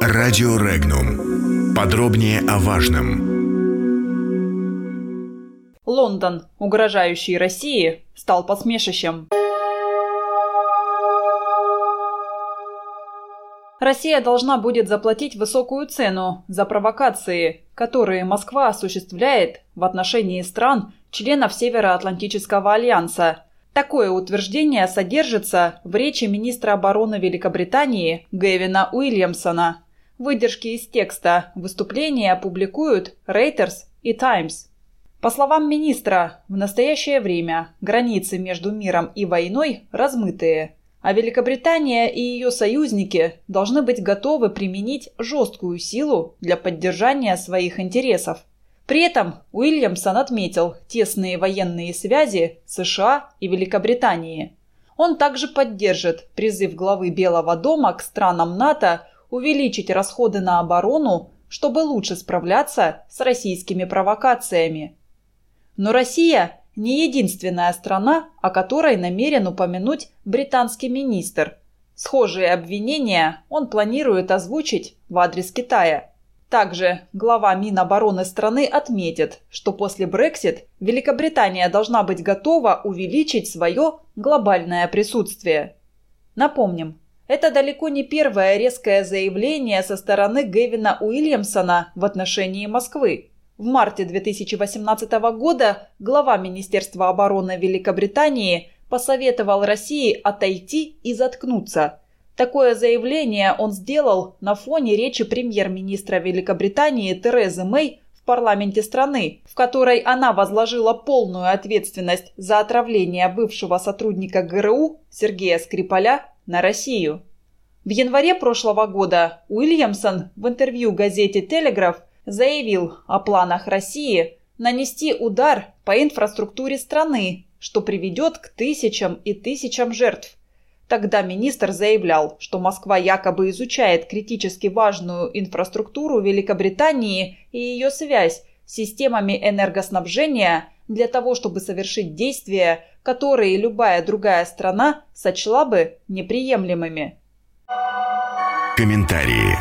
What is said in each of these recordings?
Радио Регнум. Подробнее о важном. Лондон, угрожающий России, стал посмешищем. Россия должна будет заплатить высокую цену за провокации, которые Москва осуществляет в отношении стран, членов Североатлантического альянса. Такое утверждение содержится в речи министра обороны Великобритании Гэвина Уильямсона. Выдержки из текста выступления опубликуют Reuters и Times. По словам министра, в настоящее время границы между миром и войной размытые, а Великобритания и ее союзники должны быть готовы применить жесткую силу для поддержания своих интересов. При этом Уильямсон отметил тесные военные связи США и Великобритании. Он также поддержит призыв главы Белого дома к странам НАТО увеличить расходы на оборону, чтобы лучше справляться с российскими провокациями. Но Россия не единственная страна, о которой намерен упомянуть британский министр. Схожие обвинения он планирует озвучить в адрес Китая. Также глава Минобороны страны отметит, что после Брексит Великобритания должна быть готова увеличить свое глобальное присутствие. Напомним, это далеко не первое резкое заявление со стороны Гэвина Уильямсона в отношении Москвы. В марте 2018 года глава Министерства обороны Великобритании посоветовал России отойти и заткнуться. Такое заявление он сделал на фоне речи премьер-министра Великобритании Терезы Мэй в парламенте страны, в которой она возложила полную ответственность за отравление бывшего сотрудника ГРУ Сергея Скрипаля на Россию. В январе прошлого года Уильямсон в интервью газете «Телеграф» заявил о планах России нанести удар по инфраструктуре страны, что приведет к тысячам и тысячам жертв. Тогда министр заявлял, что Москва якобы изучает критически важную инфраструктуру Великобритании и ее связь с системами энергоснабжения для того, чтобы совершить действия, которые любая другая страна сочла бы неприемлемыми. Комментарии.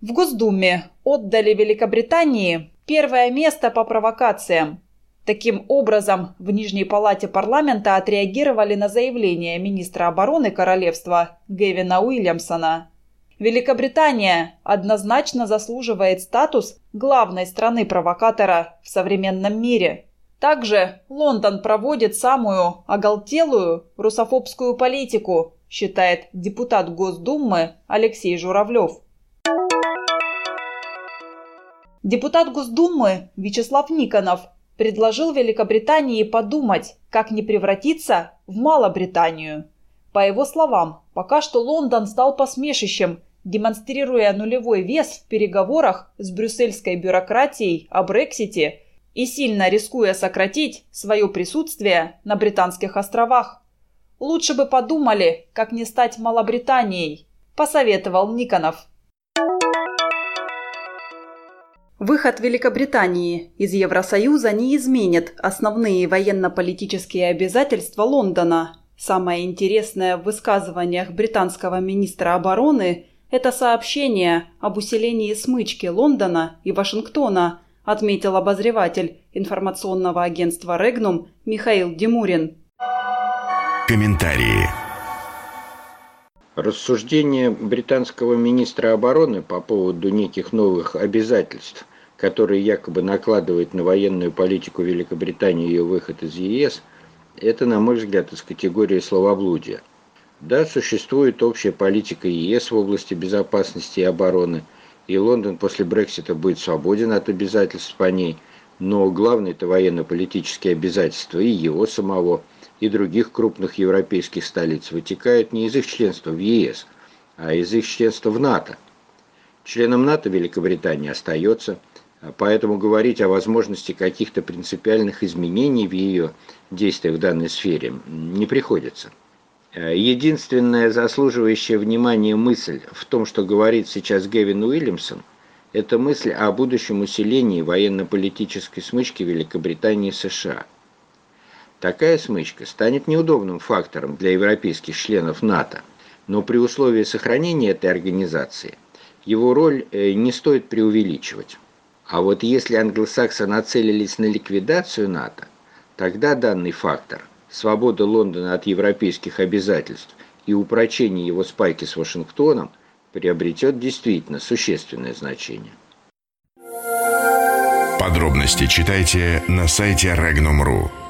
В Госдуме отдали Великобритании первое место по провокациям. Таким образом, в Нижней палате парламента отреагировали на заявление министра обороны королевства Гевина Уильямсона. Великобритания однозначно заслуживает статус главной страны-провокатора в современном мире. Также Лондон проводит самую оголтелую русофобскую политику, считает депутат Госдумы Алексей Журавлев. Депутат Госдумы Вячеслав Никонов предложил Великобритании подумать, как не превратиться в Малобританию. По его словам, пока что Лондон стал посмешищем, демонстрируя нулевой вес в переговорах с брюссельской бюрократией о Брексите и сильно рискуя сократить свое присутствие на Британских островах. Лучше бы подумали, как не стать Малобританией, посоветовал Никонов. Выход Великобритании из Евросоюза не изменит основные военно-политические обязательства Лондона. Самое интересное в высказываниях британского министра обороны – это сообщение об усилении смычки Лондона и Вашингтона, отметил обозреватель информационного агентства «Регнум» Михаил Демурин. Комментарии. Рассуждения британского министра обороны по поводу неких новых обязательств, которые якобы накладывают на военную политику Великобритании ее выход из ЕС, это, на мой взгляд, из категории словоблудия. Да, существует общая политика ЕС в области безопасности и обороны, и Лондон после Брексита будет свободен от обязательств по ней, но главное это военно-политические обязательства и его самого – и других крупных европейских столиц вытекают не из их членства в ЕС, а из их членства в НАТО. Членом НАТО Великобритания остается, поэтому говорить о возможности каких-то принципиальных изменений в ее действиях в данной сфере не приходится. Единственная заслуживающая внимания мысль в том, что говорит сейчас Гевин Уильямсон, это мысль о будущем усилении военно-политической смычки Великобритании и США – Такая смычка станет неудобным фактором для европейских членов НАТО, Но при условии сохранения этой организации его роль э, не стоит преувеличивать. А вот если англосаксы нацелились на ликвидацию НАТО, тогда данный фактор – свобода Лондона от европейских обязательств и упрочение его спайки с Вашингтоном приобретет действительно существенное значение. Подробности читайте на сайте Regnum.ru.